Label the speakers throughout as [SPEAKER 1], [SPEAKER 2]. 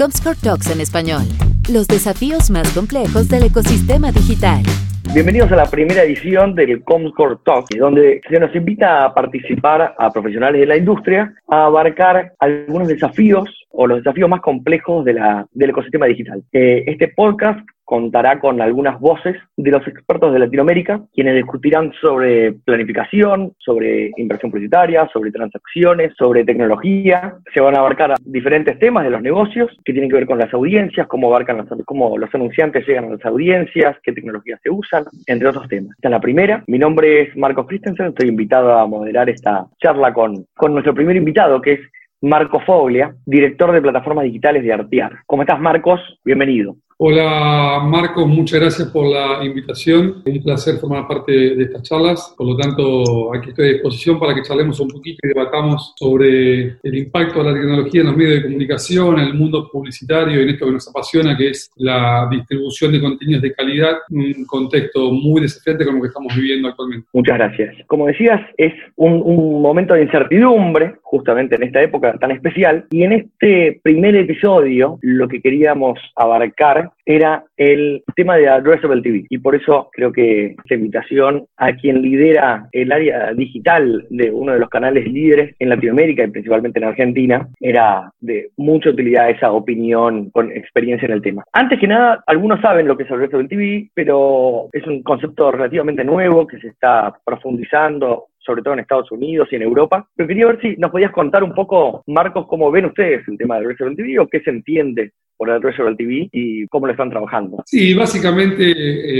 [SPEAKER 1] Comscore Talks en español. Los desafíos más complejos del ecosistema digital.
[SPEAKER 2] Bienvenidos a la primera edición del Comscore Talk, donde se nos invita a participar a profesionales de la industria a abarcar algunos desafíos o los desafíos más complejos de la, del ecosistema digital. Eh, este podcast contará con algunas voces de los expertos de Latinoamérica, quienes discutirán sobre planificación, sobre inversión publicitaria, sobre transacciones, sobre tecnología. Se van a abarcar diferentes temas de los negocios que tienen que ver con las audiencias, cómo abarcan los, cómo los anunciantes llegan a las audiencias, qué tecnologías se usan, entre otros temas. Esta es la primera. Mi nombre es Marcos Christensen, estoy invitado a moderar esta charla con, con nuestro primer invitado, que es Marco Foglia, director de plataformas digitales de Artear. ¿Cómo estás, Marcos? Bienvenido.
[SPEAKER 3] Hola Marcos, muchas gracias por la invitación. Es un placer formar parte de estas charlas. Por lo tanto, aquí estoy a disposición para que charlemos un poquito y debatamos sobre el impacto de la tecnología en los medios de comunicación, en el mundo publicitario y en esto que nos apasiona, que es la distribución de contenidos de calidad, un contexto muy desafiante como que estamos viviendo actualmente.
[SPEAKER 2] Muchas gracias. Como decías, es un, un momento de incertidumbre, justamente en esta época tan especial, y en este primer episodio lo que queríamos abarcar era el tema de Addressable TV. Y por eso creo que esta invitación a quien lidera el área digital de uno de los canales líderes en Latinoamérica y principalmente en Argentina era de mucha utilidad esa opinión con experiencia en el tema. Antes que nada, algunos saben lo que es Addressable TV, pero es un concepto relativamente nuevo que se está profundizando sobre todo en Estados Unidos y en Europa. Pero quería ver si nos podías contar un poco, Marcos, cómo ven ustedes el tema del Addressable TV o qué se entiende por Addressable TV y cómo lo están trabajando.
[SPEAKER 3] Sí, básicamente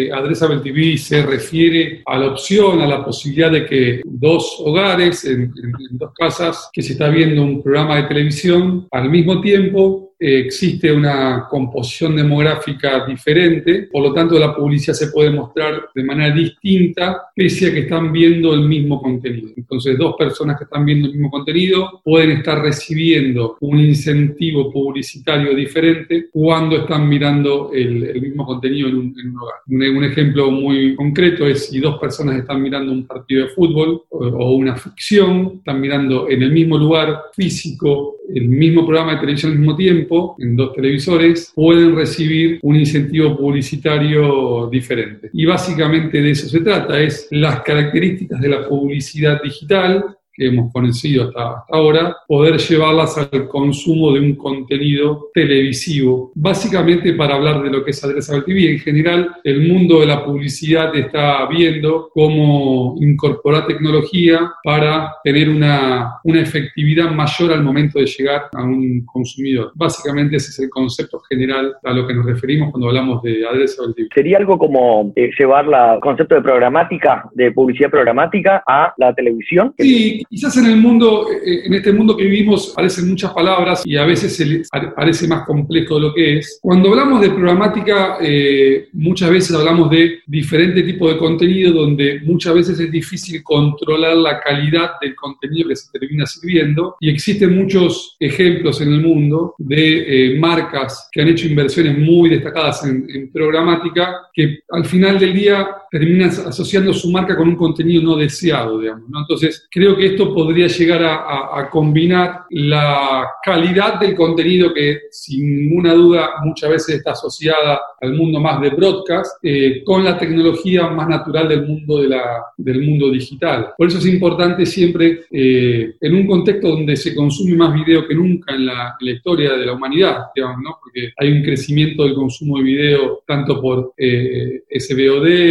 [SPEAKER 3] eh, Addressable TV se refiere a la opción, a la posibilidad de que dos hogares, en, dos casas, que se está viendo un programa de televisión al mismo tiempo, existe una composición demográfica diferente, por lo tanto la publicidad se puede mostrar de manera distinta, pese a que están viendo el mismo contenido. Entonces, dos personas que están viendo el mismo contenido pueden estar recibiendo un incentivo publicitario diferente cuando están mirando el, mismo contenido en un, hogar. Un, ejemplo muy concreto es si dos personas están mirando un partido de fútbol o, una ficción, están mirando en el mismo lugar físico el mismo programa de televisión al mismo tiempo, en dos televisores, pueden recibir un incentivo publicitario diferente. Y básicamente de eso se trata, es las características de la publicidad digital que hemos conocido hasta, ahora, poder llevarlas al consumo de un contenido televisivo. Básicamente para hablar de lo que es Adresable TV, en general el mundo de la publicidad está viendo cómo incorporar tecnología para tener una, una efectividad mayor al momento de llegar a un consumidor. Básicamente ese es el concepto general a lo que nos referimos cuando hablamos de Adresable TV.
[SPEAKER 2] ¿Sería algo como eh, llevar el concepto de programática, de publicidad programática a la televisión?
[SPEAKER 3] Sí, Quizás en el mundo, eh, en este mundo que vivimos, aparecen muchas palabras y a veces se parece más complejo de lo que es. Cuando hablamos de programática, eh, muchas veces hablamos de diferentes tipos de contenido donde muchas veces es difícil controlar la calidad del contenido que se termina sirviendo y existen muchos ejemplos en el mundo de eh, marcas que han hecho inversiones muy destacadas en, en programática que al final del día terminan asociando su marca con un contenido no deseado, digamos. ¿no? Entonces, creo que esto podría llegar a, combinar la calidad del contenido que sin ninguna duda muchas veces está asociada al mundo más de broadcast eh, con la tecnología más natural del mundo, de la, del mundo digital. Por eso es importante siempre, eh, en un contexto donde se consume más video que nunca en la, historia de la humanidad, digamos, ¿no? porque hay un crecimiento del consumo de video tanto por eh,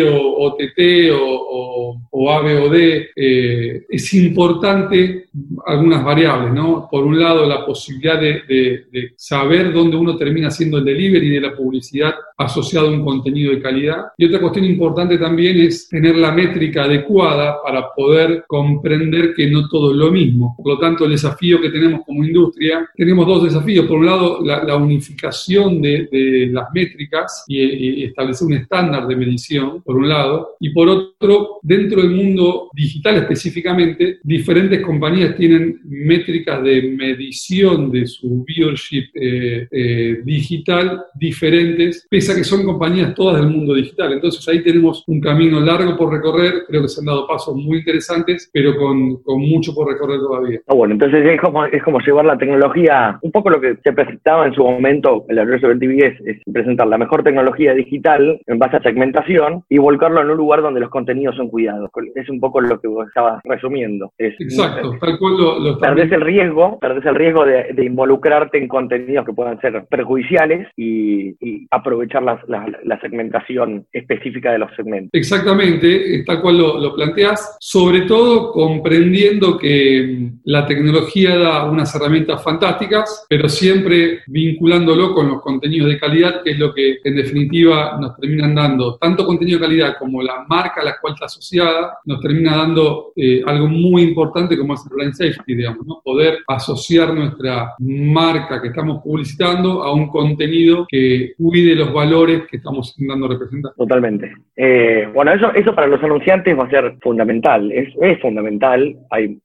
[SPEAKER 3] o OTT o, o, AVOD, es importante importante algunas variables, ¿no? Por un lado, la posibilidad de, saber dónde uno termina haciendo el delivery de la publicidad asociado a un contenido de calidad. Y otra cuestión importante también es tener la métrica adecuada para poder comprender que no todo es lo mismo. Por lo tanto, el desafío que tenemos como industria, tenemos dos desafíos. Por un lado, la, unificación de, las métricas y, establecer un estándar de medición, por un lado. Y por otro, dentro del mundo digital específicamente, diferentes compañías tienen métricas de medición de su viewership eh, eh, digital diferentes, pese a que son compañías todas del mundo digital. Entonces ahí tenemos un camino largo por recorrer, creo que se han dado pasos muy interesantes, pero con, con mucho por recorrer todavía.
[SPEAKER 2] Ah, bueno, entonces es como, es como llevar la tecnología, un poco lo que se presentaba en su momento, el regreso del TV es, es presentar la mejor tecnología digital en base a segmentación y volcarlo en un lugar donde los contenidos son cuidados. Es un poco lo que vos resumiendo.
[SPEAKER 3] Exacto, tal cual lo,
[SPEAKER 2] Perdés el riesgo, perdés el riesgo de, involucrarte en contenidos que puedan ser perjudiciales y, aprovechar la, segmentación específica de los segmentos.
[SPEAKER 3] Exactamente, tal cual lo, planteas, sobre todo comprendiendo que la tecnología da unas herramientas fantásticas, pero siempre vinculándolo con los contenidos de calidad, que es lo que en definitiva nos terminan dando tanto contenido de calidad como la marca a la cual está asociada, nos termina dando eh, algo muy importante como es el brand safety, digamos, ¿no? poder asociar nuestra marca que estamos publicitando a un contenido que cuide los valores que estamos intentando representar.
[SPEAKER 2] Totalmente. Eh, bueno, eso, eso para los anunciantes va a ser fundamental, es, es fundamental. Hay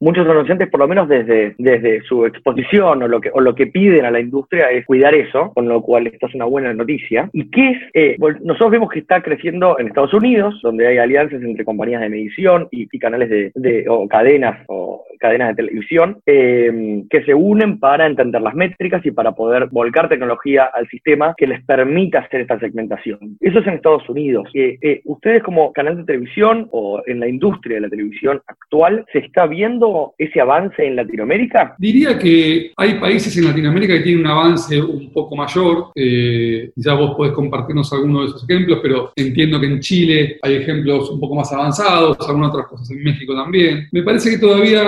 [SPEAKER 2] muchos anunciantes, por lo menos desde, desde su exposición o lo, que, o lo que piden a la industria, es cuidar eso, con lo cual esta es una buena noticia. ¿Y qué es? Eh, nosotros vemos que está creciendo en Estados Unidos, donde hay alianzas entre compañías de medición y, canales de, cadenas o cadenas de televisión eh, que se unen para entender las métricas y para poder volcar tecnología al sistema que les permita hacer esta segmentación. Eso es en Estados Unidos. Eh, eh, ustedes como canal de televisión o en la industria de la televisión actual, ¿se está viendo ese avance en Latinoamérica?
[SPEAKER 3] Diría que hay países en Latinoamérica que tienen un avance un poco mayor. ya vos podés compartirnos algunos de esos ejemplos, pero entiendo que en Chile hay ejemplos un poco más avanzados, algunas otras cosas en México también. Me parece que todavía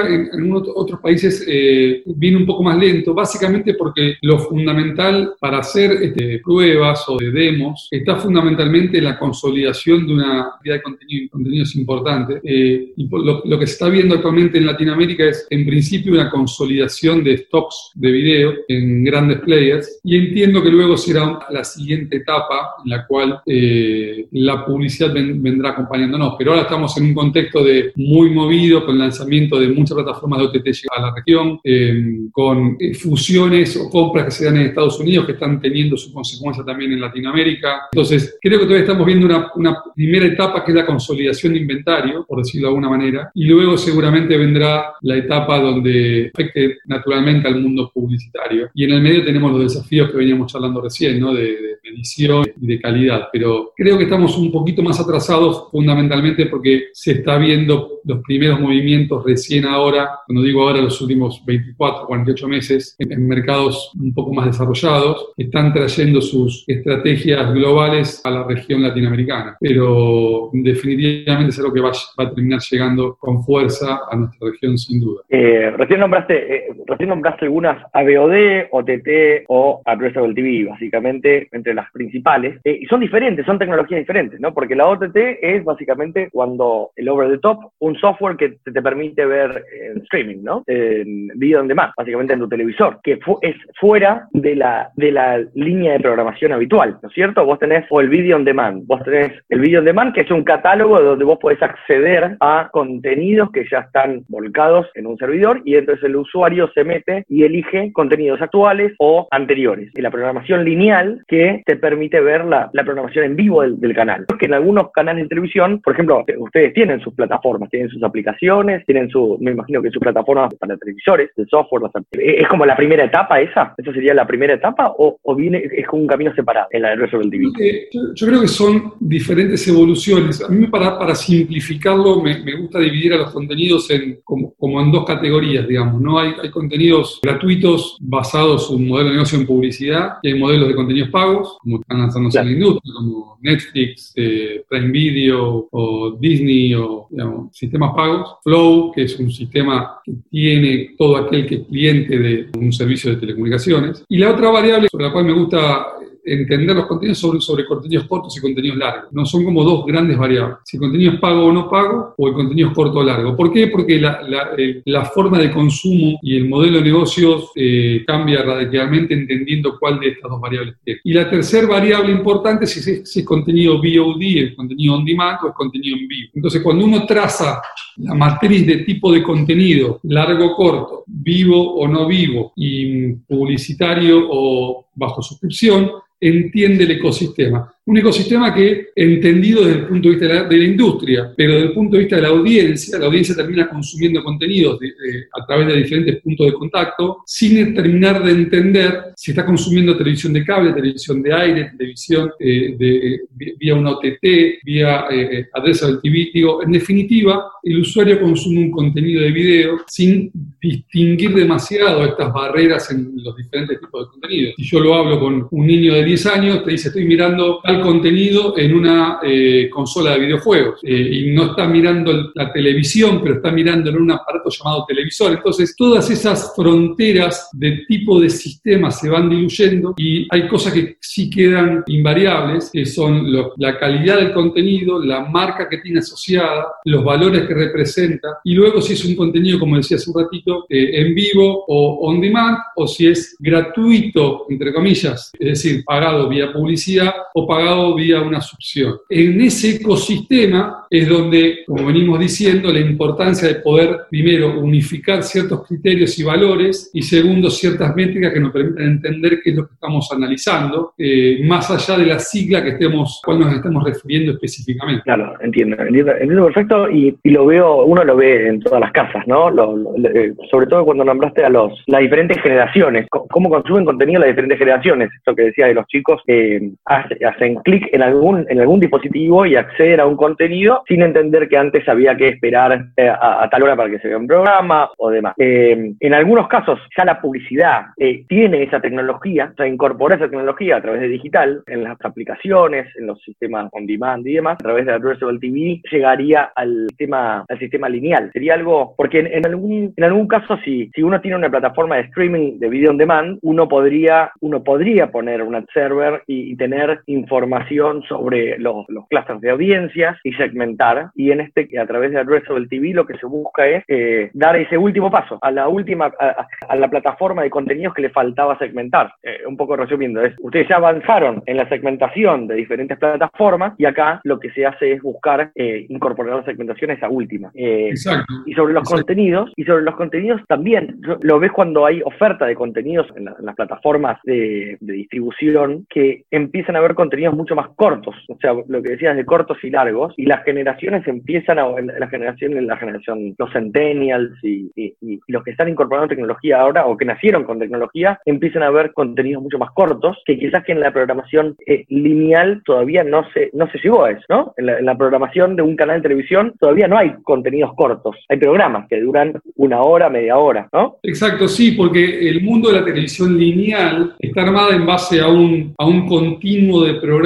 [SPEAKER 3] otros países eh, viene un poco más lento, básicamente porque lo fundamental para hacer este, pruebas o de demos está fundamentalmente la consolidación de una cantidad de contenido, contenidos importantes. Eh, y lo, lo, que se está viendo actualmente en Latinoamérica es, en principio, una consolidación de stocks de video en grandes players. Y entiendo que luego será la siguiente etapa en la cual eh, la publicidad vendrá acompañándonos. Pero ahora estamos en un contexto de muy movido con el lanzamiento de muchas plataformas formas de OTT a la región, eh, con fusiones o compras que se dan en Estados Unidos que están teniendo su consecuencia también en Latinoamérica. Entonces, creo que todavía estamos viendo una, una primera etapa que es la consolidación de inventario, por decirlo de alguna manera, y luego seguramente vendrá la etapa donde afecte naturalmente al mundo publicitario. Y en el medio tenemos los desafíos que veníamos hablando recién, ¿no? De, de medición y de calidad, pero creo que estamos un poquito más atrasados fundamentalmente porque se está viendo los primeros movimientos recién ahora cuando digo ahora los últimos 24, 48 meses, en, mercados un poco más desarrollados, están trayendo sus estrategias globales a la región latinoamericana. Pero definitivamente es algo que va, a terminar llegando con fuerza a nuestra región sin duda.
[SPEAKER 2] Eh, recién, nombraste, eh, recién nombraste algunas ABOD, OTT o Addressable TV, básicamente entre las principales. Eh, y son diferentes, son tecnologías diferentes, ¿no? Porque la OTT es básicamente cuando el over the top, un software que te, te permite ver streaming, ¿no? En video on demand, básicamente en tu televisor, que es fuera de la, de la línea de programación habitual, ¿no es cierto? Vos tenés o el video on demand, vos tenés el video on demand, que es un catálogo donde vos podés acceder a contenidos que ya están volcados en un servidor y entonces el usuario se mete y elige contenidos actuales o anteriores. Y la programación lineal que te permite ver la, programación en vivo del, canal. Que en algunos canales de televisión, por ejemplo, ustedes tienen sus plataformas, tienen sus aplicaciones, tienen su, me imagino que su plataforma para televisores, de software. ¿Es como la primera etapa esa? ¿Eso sería la primera etapa o, viene es como un camino separado en la de Resolve TV?
[SPEAKER 3] Yo, creo que son diferentes evoluciones. A mí, para, simplificarlo, me, gusta dividir a los contenidos en, como, como, en dos categorías, digamos. ¿no? Hay, hay contenidos gratuitos basados en un modelo de negocio en publicidad y hay modelos de contenidos pagos, como están lanzándose en la industria, como Netflix, eh, Prime Video o Disney o digamos, sistemas pagos. Flow, que es un sistema que tiene todo aquel que es cliente de un servicio de telecomunicaciones. Y la otra variable sobre la cual me gusta entender los contenidos sobre, sobre contenidos cortos y contenidos largos. No son como dos grandes variables. Si el contenido es pago o no pago, o el contenido es corto o largo. ¿Por qué? Porque la, la, forma de consumo y el modelo de negocios eh, cambia radicalmente entendiendo cuál de estas dos variables tiene. Y la tercera variable importante es si es, contenido VOD, el contenido on demand o el contenido en vivo. Entonces, cuando uno traza la matriz de tipo de contenido, largo o corto, vivo o no vivo, y publicitario o bajo suscripción, entiende el ecosistema. Un ecosistema que, entendido desde el punto de vista de la, industria, pero desde el punto de vista de la audiencia, la audiencia termina consumiendo contenidos a través de diferentes puntos de contacto, sin terminar de entender si está consumiendo televisión de cable, televisión de aire, televisión eh, de, vía una OTT, vía eh, adresa del TV. Digo, en definitiva, el usuario consume un contenido de video sin distinguir demasiado estas barreras en los diferentes tipos de contenidos. Si yo lo hablo con un niño de 10 años, te dice, estoy mirando tal contenido en una eh, consola de videojuegos eh, y no está mirando la televisión, pero está mirando en un aparato llamado televisor. Entonces, todas esas fronteras de tipo de sistema se van diluyendo y hay cosas que sí quedan invariables, que son la calidad del contenido, la marca que tiene asociada, los valores que representa y luego si es un contenido, como decía hace un ratito, eh, en vivo o on demand o si es gratuito, entre comillas, es decir, pagado vía publicidad o pagado vía una succión. En ese ecosistema es donde, como venimos diciendo, la importancia de poder, primero, unificar ciertos criterios y valores y segundo, ciertas métricas que nos permitan entender qué es lo que estamos analizando, eh, más allá de la sigla que estemos, cuál nos estamos refiriendo específicamente.
[SPEAKER 2] Claro, entiendo, entiendo, perfecto y, lo veo, uno lo ve en todas las casas, ¿no? Eh, sobre todo cuando nombraste a los, las diferentes generaciones, cómo consumen contenido las diferentes generaciones, esto que decía de los chicos que hacen clic en algún, en algún dispositivo y acceder a un contenido sin entender que antes había que esperar eh, a, tal hora para que se vea un programa o demás. Eh, en algunos casos ya la publicidad eh, tiene esa tecnología, o sea, incorpora esa tecnología a través de digital en las aplicaciones, en los sistemas on demand y demás, a través de Addressable TV llegaría al sistema, al sistema lineal. Sería algo, porque en, algún, en algún caso si, si uno tiene una plataforma de streaming de video on demand, uno podría, uno podría poner un ad server y, y tener información información sobre los, los clusters de audiencias y segmentar. Y en este, a través de Addressable TV, lo que se busca es eh, dar ese último paso a la última, a, la plataforma de contenidos que le faltaba segmentar. Eh, un poco resumiendo, es, ustedes ya avanzaron en la segmentación de diferentes plataformas y acá lo que se hace es buscar eh, incorporar la segmentación a esa última.
[SPEAKER 3] Exacto.
[SPEAKER 2] Y sobre los contenidos, y sobre los contenidos también, lo ves cuando hay oferta de contenidos en, las plataformas de, de distribución que empiezan a haber contenidos mucho más cortos, o sea, lo que decías de cortos y largos, y las generaciones empiezan a, la generación, en la generación, los centennials y, los que están incorporando tecnología ahora o que nacieron con tecnología, empiezan a ver contenidos mucho más cortos, que quizás que en la programación eh, lineal todavía no se, no se llegó a eso, ¿no? En la, en la programación de un canal de televisión todavía no hay contenidos cortos, hay programas que duran una hora, media hora, ¿no?
[SPEAKER 3] Exacto, sí, porque el mundo de la televisión lineal está armada en base a un, a un continuo de programas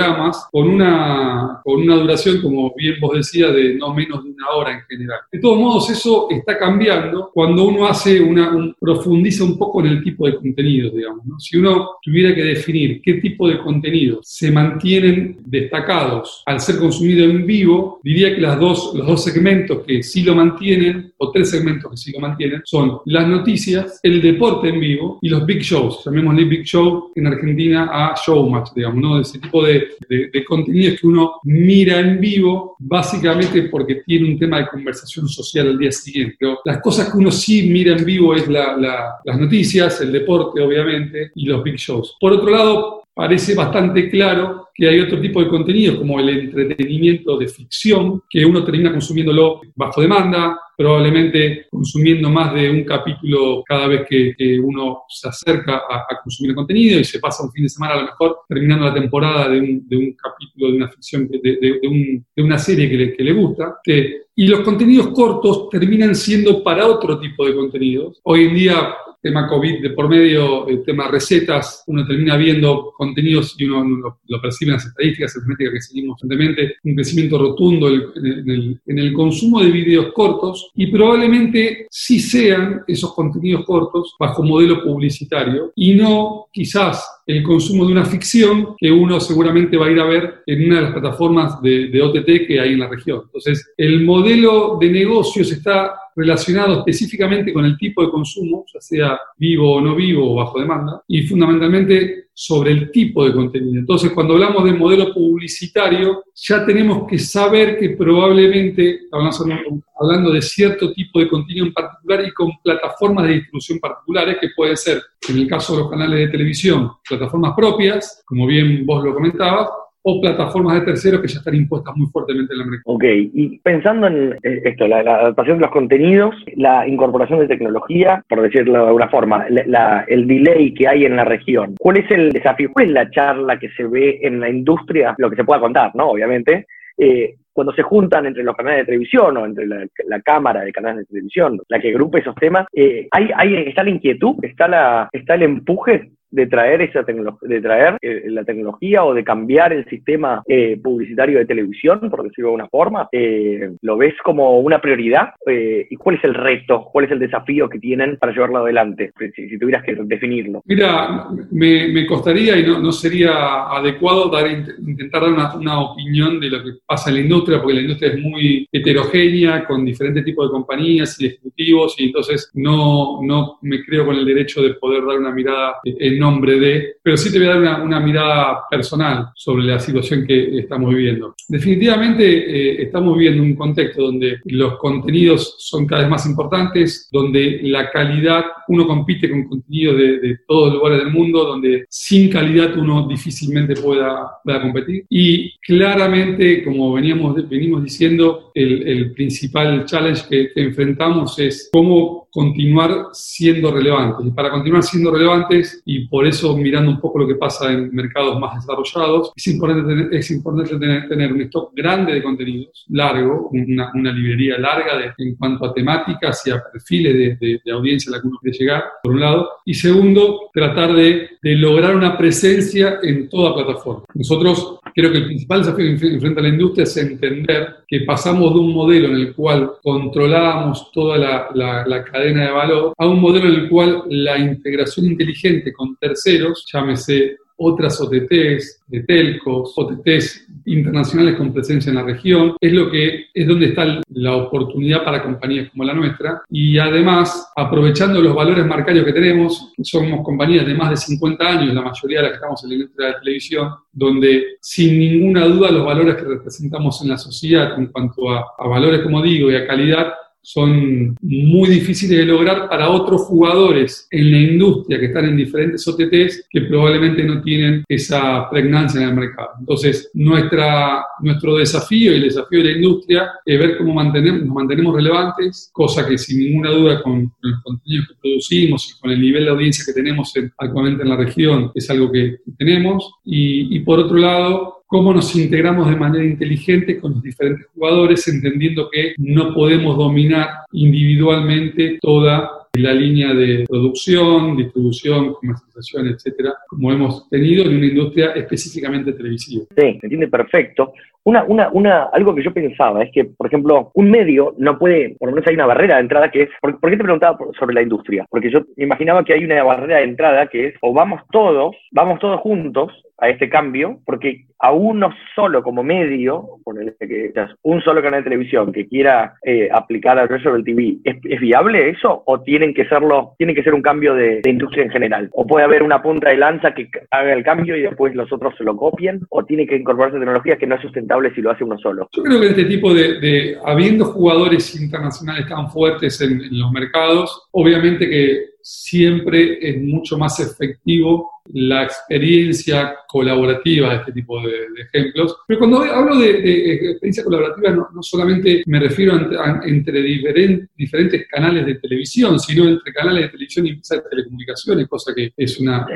[SPEAKER 3] con una, con una duración, como bien vos decías, de no menos de una hora en general. De todos modos, eso está cambiando cuando uno hace una, profundiza un poco en el tipo de contenidos, digamos. Si uno tuviera que definir qué tipo de contenidos se mantienen destacados al ser consumido en vivo, diría que las dos, los dos segmentos que sí lo mantienen, o tres segmentos que sí lo mantienen, son las noticias, el deporte en vivo y los big shows. Llamémosle big show en Argentina a showmatch, digamos, ¿no? Ese tipo de, de, contenidos que uno mira en vivo, básicamente porque tiene un tema de conversación social al día siguiente. las cosas que uno sí mira en vivo es las noticias, el deporte, obviamente, y los big shows. Por otro lado, parece bastante claro que hay otro tipo de contenido, como el entretenimiento de ficción, que uno termina consumiéndolo bajo demanda, probablemente consumiendo más de un capítulo cada vez que, uno se acerca a, consumir el contenido y se pasa un fin de semana a lo mejor terminando la temporada de un, capítulo de una ficción, de, una serie que le, que le gusta. Que, y los contenidos cortos terminan siendo para otro tipo de contenidos. Hoy en día tema COVID de por medio, el tema recetas, uno termina viendo contenidos y uno lo, percibe en las estadísticas, en que seguimos constantemente, un crecimiento rotundo en el, en el consumo de videos cortos y probablemente sí sean esos contenidos cortos bajo modelo publicitario y no quizás el consumo de una ficción que uno seguramente va a ir a ver en una de las plataformas de, de OTT que hay en la región. Entonces, el modelo de negocios está relacionado específicamente con el tipo de consumo, ya sea vivo o no vivo o bajo demanda, y fundamentalmente sobre el tipo de contenido. Entonces, cuando hablamos de modelo publicitario, ya tenemos que saber que probablemente hablando de cierto tipo de contenido en particular y con plataformas de distribución particulares que pueden ser, en el caso de los canales de televisión, plataformas propias, como bien vos lo comentabas, o plataformas de terceros que ya están impuestas muy fuertemente en la mercado.
[SPEAKER 2] Ok, y pensando en eh, esto, la, adaptación de los contenidos, la incorporación de tecnología, por decirlo de alguna forma, el delay que hay en la región, ¿cuál es el desafío? ¿Cuál es la charla que se ve en la industria? Lo que se pueda contar, ¿no? Obviamente. Eh, cuando se juntan entre los canales de televisión o entre la, cámara de canales de televisión, la que agrupa esos temas, eh, hay, hay, está la inquietud, está, la, está el empuje de traer esa de traer eh, la tecnología o de cambiar el sistema eh, publicitario de televisión, por decirlo de alguna forma? Eh, ¿Lo ves como una prioridad? ¿Y cuál es el reto, cuál es el desafío que tienen para llevarlo adelante, si, tuvieras que definirlo?
[SPEAKER 3] Mira, me, costaría y no, no, sería adecuado dar, intentar dar una, una, opinión de lo que pasa en la industria, porque la industria es muy heterogénea, con diferentes tipos de compañías y ejecutivos, y entonces no, no me creo con el derecho de poder dar una mirada en nombre de, pero sí te voy a dar una, mirada personal sobre la situación que estamos viviendo. Definitivamente eh, estamos viviendo un contexto donde los contenidos son cada vez más importantes, donde la calidad, uno compite con contenidos de, todos los lugares del mundo, donde sin calidad uno difícilmente pueda, pueda competir. Y claramente, como veníamos, venimos diciendo, el, principal challenge que, que enfrentamos es cómo continuar siendo relevantes. Y para continuar siendo relevantes y por eso, mirando un poco lo que pasa en mercados más desarrollados, es importante tener, es importante tener, un stock grande de contenidos, largo, una, una librería larga de, en cuanto a temáticas y a perfiles de, de, audiencia a la que uno quiere llegar, por un lado. Y segundo, tratar de, de lograr una presencia en toda plataforma. Nosotros creo que el principal desafío que enfrenta la industria es entender que pasamos de un modelo en el cual controlábamos toda la, la, la cadena de valor a un modelo en el cual la integración inteligente con terceros, llámese otras OTTs, de telcos, OTTs internacionales con presencia en la región, es lo que es donde está la oportunidad para compañías como la nuestra. Y además aprovechando los valores marcarios que tenemos, somos compañías de más de 50 años, la mayoría de las que estamos en la industria de televisión, donde sin ninguna duda los valores que representamos en la sociedad en cuanto a, a valores, como digo, y a calidad son muy difíciles de lograr para otros jugadores en la industria que están en diferentes OTTs que probablemente no tienen esa pregnancia en el mercado. Entonces, nuestra, nuestro desafío y el desafío de la industria es ver cómo mantenemos, nos mantenemos relevantes, cosa que sin ninguna duda con, los contenidos que producimos y con el nivel de audiencia que tenemos actualmente en la región es algo que tenemos. Y por otro lado, cómo nos integramos de manera inteligente con los diferentes jugadores, entendiendo que no podemos dominar individualmente toda la línea de producción, distribución, comercialización, etcétera, como hemos tenido en una industria específicamente televisiva.
[SPEAKER 2] Sí, se entiende perfecto. Una, una, una, algo que yo pensaba es que, por ejemplo, un medio no puede, por lo menos hay una barrera de entrada que es, ¿por, qué te preguntaba sobre la industria? Porque yo imaginaba que hay una barrera de entrada que es, o vamos todos, vamos todos juntos a este cambio, porque a uno solo como medio, que un solo canal de televisión que quiera eh, aplicar al del TV, ¿es, viable eso? ¿O tienen que serlo, tiene que ser un cambio de, industria en general? ¿O puede haber una punta de lanza que haga el cambio y después los otros se lo copien? ¿O tiene que incorporarse tecnología que no es sustentable si lo hace uno solo?
[SPEAKER 3] Yo creo que este tipo de, habiendo jugadores internacionales tan fuertes en los mercados, obviamente que siempre es mucho más efectivo la experiencia colaborativa de este tipo de, ejemplos. Pero cuando hablo de, experiencia colaborativa, no, solamente me refiero a, entre diferentes canales de televisión, sino entre canales de televisión y empresas de telecomunicaciones, cosa que es una,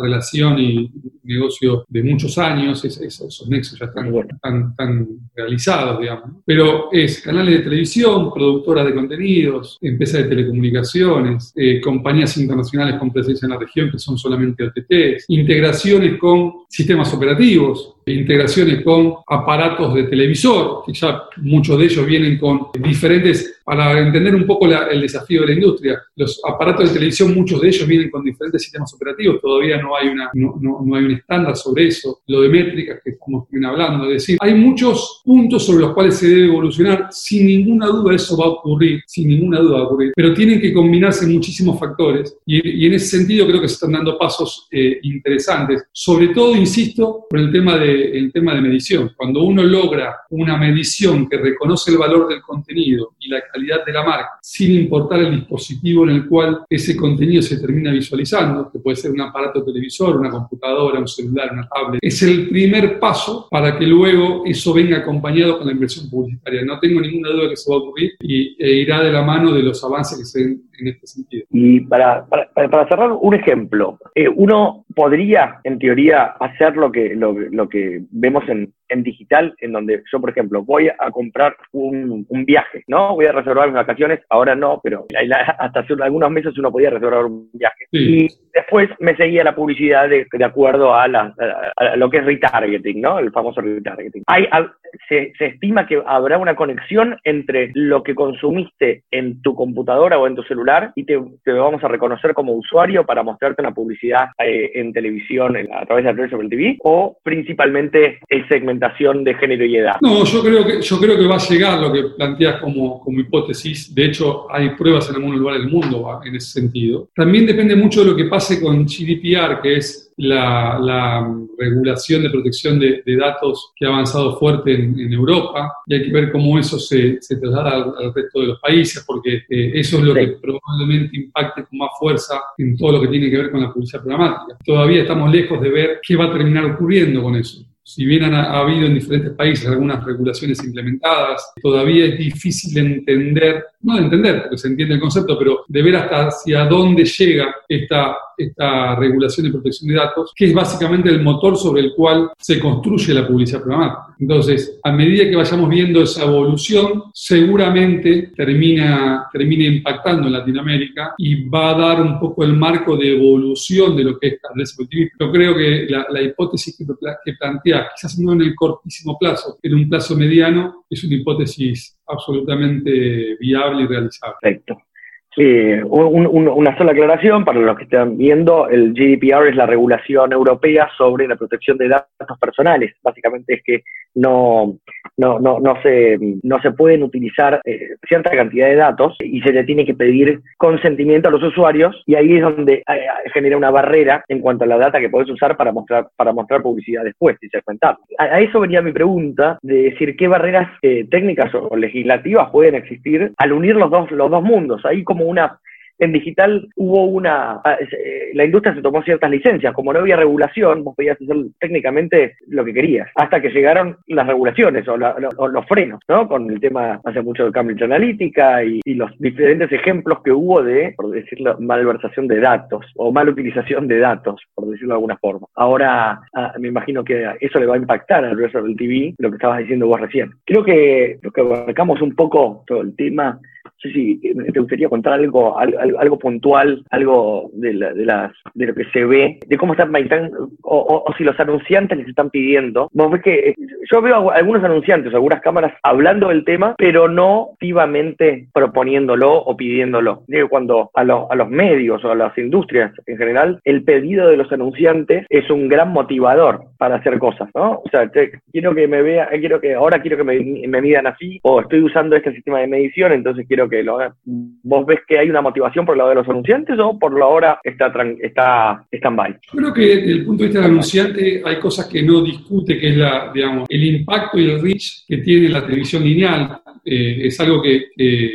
[SPEAKER 3] relación y negocio de muchos años, esos, nexos ya están, realizados, digamos. Pero es canales de televisión, productoras de contenidos, empresas de telecomunicaciones, eh, compañías compañías internacionales con presencia en la región que son solamente OTTs, integraciones con sistemas operativos, integraciones con aparatos de televisor, que ya muchos de ellos vienen con diferentes, para entender un poco el desafío de la industria, los aparatos de televisión, muchos de ellos vienen con diferentes sistemas operativos, todavía no hay, una, no, hay un estándar sobre eso, lo de métricas que estamos hablando, es decir, hay muchos puntos sobre los cuales se debe evolucionar, sin ninguna duda eso va a ocurrir, sin ninguna duda va a ocurrir, pero tienen que combinarse muchísimos factores y, en ese sentido creo que se están dando pasos eh, interesantes, sobre todo, insisto, con el tema de el tema de medición. Cuando uno logra una medición que reconoce el valor del contenido y la calidad de la marca, sin importar el dispositivo en el cual ese contenido se termina visualizando, que puede ser un aparato televisor, una computadora, un celular, una tablet, es el primer paso para que luego eso venga acompañado con la inversión publicitaria. No tengo ninguna duda que eso va a ocurrir y e irá de la mano de los avances que se den en este sentido.
[SPEAKER 2] Y para, para, cerrar un ejemplo, eh, uno podría, en teoría, hacer lo que, lo, lo que vemos en, en, digital, en donde yo, por ejemplo, voy a comprar un, un, viaje, ¿no? Voy a reservar mis vacaciones, ahora no, pero hasta hace algunos meses uno podía reservar un viaje. Y después me seguía la publicidad de, de acuerdo a, la, a, lo que es retargeting, ¿no? El famoso retargeting. Hay, se, se, estima que habrá una conexión entre lo que consumiste en tu computadora o en tu celular y te, te vamos a reconocer como usuario para mostrarte una publicidad eh, en televisión a través de la TV o principalmente es de género y edad.
[SPEAKER 3] No, yo creo que, yo creo que va a llegar lo que planteas como, como hipótesis. De hecho, hay pruebas en algunos lugares del mundo en ese sentido. También depende mucho de lo que pase con GDPR, que es la, regulación de protección de, datos que ha avanzado fuerte en, Europa y hay que ver cómo eso se, se traslada al, resto de los países porque eh, eso es lo que probablemente impacte con más fuerza en todo lo que tiene que ver con la publicidad programática. Todavía estamos lejos de ver qué va a terminar ocurriendo con eso si bien ha, habido en diferentes países algunas regulaciones implementadas, todavía es difícil entender, no de entender, porque se entiende el concepto, pero de ver hasta hacia dónde llega esta, esta regulación de protección de datos, que es básicamente el motor sobre el cual se construye la publicidad programática. Entonces, a medida que vayamos viendo esa evolución, seguramente termina, termina impactando en Latinoamérica y va a dar un poco el marco de evolución de lo que es el TV. Yo creo que la, la hipótesis que, plantea quizás no en el cortísimo plazo, en un plazo mediano, es una hipótesis absolutamente viable y realizable.
[SPEAKER 2] Eh, una sola aclaración para los que están viendo, el GDPR es la regulación europea sobre la protección de datos personales. Básicamente es que no, no, no, no, se, no se pueden utilizar eh, cierta cantidad de datos y se le tiene que pedir consentimiento a los usuarios y ahí es donde eh, genera una barrera en cuanto a la data que puedes usar para mostrar, para mostrar publicidad después y segmentar. A, a eso venía mi pregunta de decir qué barreras eh, técnicas o, legislativas pueden existir al unir los dos, los dos mundos. Ahí como una en digital hubo una, ah, eh, la industria se tomó ciertas licencias, como no había regulación, vos podías hacer técnicamente lo que querías, hasta que llegaron las regulaciones o, los frenos, ¿no? Con el tema hace mucho de Cambridge Analytica y, los diferentes ejemplos que hubo de, por decirlo, malversación de datos o mal utilización de datos, por decirlo de alguna forma. Ahora ah, me imagino que eso le va a impactar al resto del TV, lo que estabas diciendo vos recién. Creo que lo que abarcamos un poco todo el tema sé si te gustaría contar algo, algo, puntual, algo de, de, las, de lo que se ve, de cómo están, o, o, si los anunciantes les están pidiendo. Vos ves que eh, yo veo algunos anunciantes, algunas cámaras hablando del tema, pero no activamente proponiéndolo o pidiéndolo. Digo, cuando a, a los medios o a las industrias en general, el pedido de los anunciantes es un gran motivador para hacer cosas, ¿no? O sea, quiero que me vea, quiero que ahora quiero que me, me midan así, o estoy usando este sistema de medición, entonces quiero que lo ¿Vos ves que hay una motivación por el lado de los anunciantes o por la hora está, está stand-by?
[SPEAKER 3] Creo que desde el punto de vista del anunciante hay cosas que no discute, que es la, digamos, el impacto y el reach que tiene la televisión lineal. Eh, es algo que,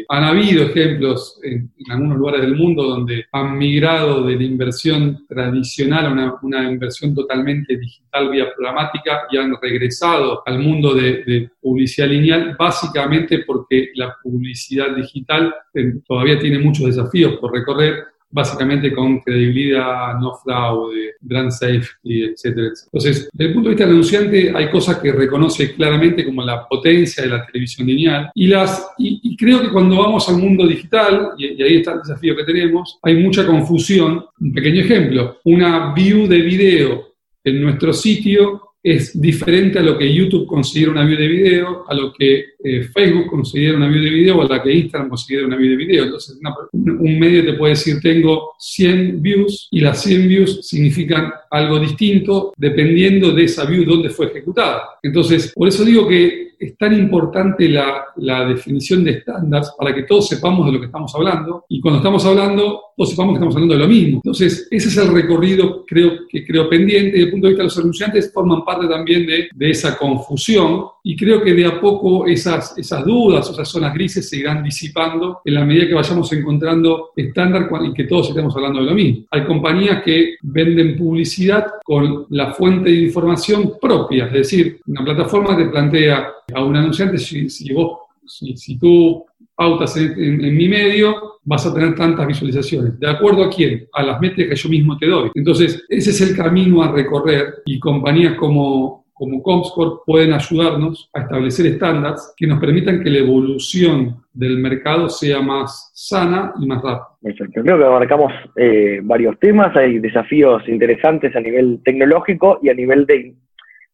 [SPEAKER 3] han habido ejemplos en, algunos lugares del mundo donde han migrado de la inversión tradicional a una, una inversión totalmente digital vía programática y han regresado al mundo de, de publicidad lineal, básicamente porque la publicidad digital eh, todavía tiene muchos desafíos por recorrer básicamente con credibilidad, no fraude, brand safety, etcétera, Entonces, desde el punto de vista del anunciante, hay cosas que reconoce claramente como la potencia de la televisión lineal y, las, y, creo que cuando vamos al mundo digital, y, y ahí está el desafío que tenemos, hay mucha confusión. Un pequeño ejemplo, una view de video en nuestro sitio es diferente a lo que YouTube considera una view de video, a lo que eh, Facebook considera una view de video o a la que Instagram considera una view de video. Entonces, un medio te puede decir, tengo 100 views y las 100 views significan algo distinto dependiendo de esa view donde fue ejecutada. Entonces, por eso digo que es tan importante la, definición de estándares para que todos sepamos de lo que estamos hablando y cuando estamos hablando, todos sepamos que estamos hablando de lo mismo. Entonces, ese es el recorrido creo, que creo pendiente y desde el punto de vista de los anunciantes forman parte también de, de esa confusión y creo que de a poco esas, esas dudas, esas zonas grises se irán disipando en la medida que vayamos encontrando estándar y que todos estemos hablando de lo mismo. Hay compañías que venden publicidad con la fuente de información propia, es decir, una plataforma te plantea a un anunciante, si, si vos, si, tú pautas en, mi medio, vas a tener tantas visualizaciones. ¿De acuerdo a quién? A las métricas que yo mismo te doy. Entonces, ese es el camino a recorrer y compañías como, como Comscore pueden ayudarnos a establecer estándares que nos permitan que la evolución del mercado sea más sana y más rápida.
[SPEAKER 2] Perfecto. Creo que abarcamos eh, varios temas, hay desafíos interesantes a nivel tecnológico y a nivel de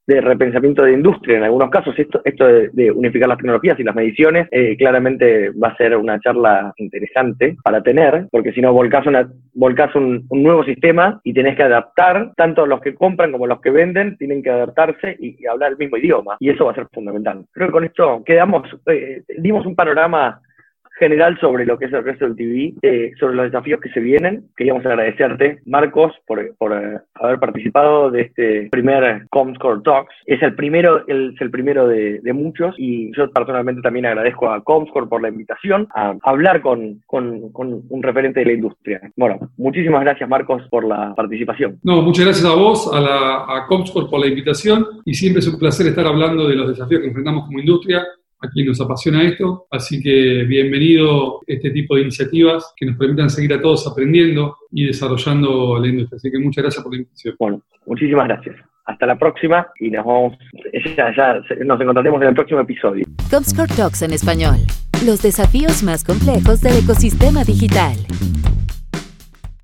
[SPEAKER 2] de repensamiento de industria. En algunos casos, esto, esto de, unificar las tecnologías y las mediciones, eh, claramente va a ser una charla interesante para tener, porque si no, volcás, una, volcás un, nuevo sistema y tenés que adaptar, tanto los que compran como los que venden, tienen que adaptarse y, hablar el mismo idioma. Y eso va a ser fundamental. Creo que con esto quedamos, eh, dimos un panorama general sobre lo que es el resto del TV, eh, sobre los desafíos que se vienen. Queríamos agradecerte, Marcos, por, por eh, haber participado de este primer Comscore Talks. Es el primero, es el primero de, de, muchos y yo personalmente también agradezco a Comscore por la invitación a hablar con, con, con, un referente de la industria. Bueno, muchísimas gracias, Marcos, por la participación.
[SPEAKER 3] No, muchas gracias a vos, a, la, a Comscore por la invitación y siempre es un placer estar hablando de los desafíos que enfrentamos como industria a quien nos apasiona esto. Así que bienvenido este tipo de iniciativas que nos permitan seguir a todos aprendiendo y desarrollando la industria. Así que muchas gracias por la invitación.
[SPEAKER 2] Bueno, muchísimas gracias. Hasta la próxima y nos vamos, ya, nos encontraremos en el próximo episodio.
[SPEAKER 1] Comscore Talks en español. Los desafíos más complejos del ecosistema digital.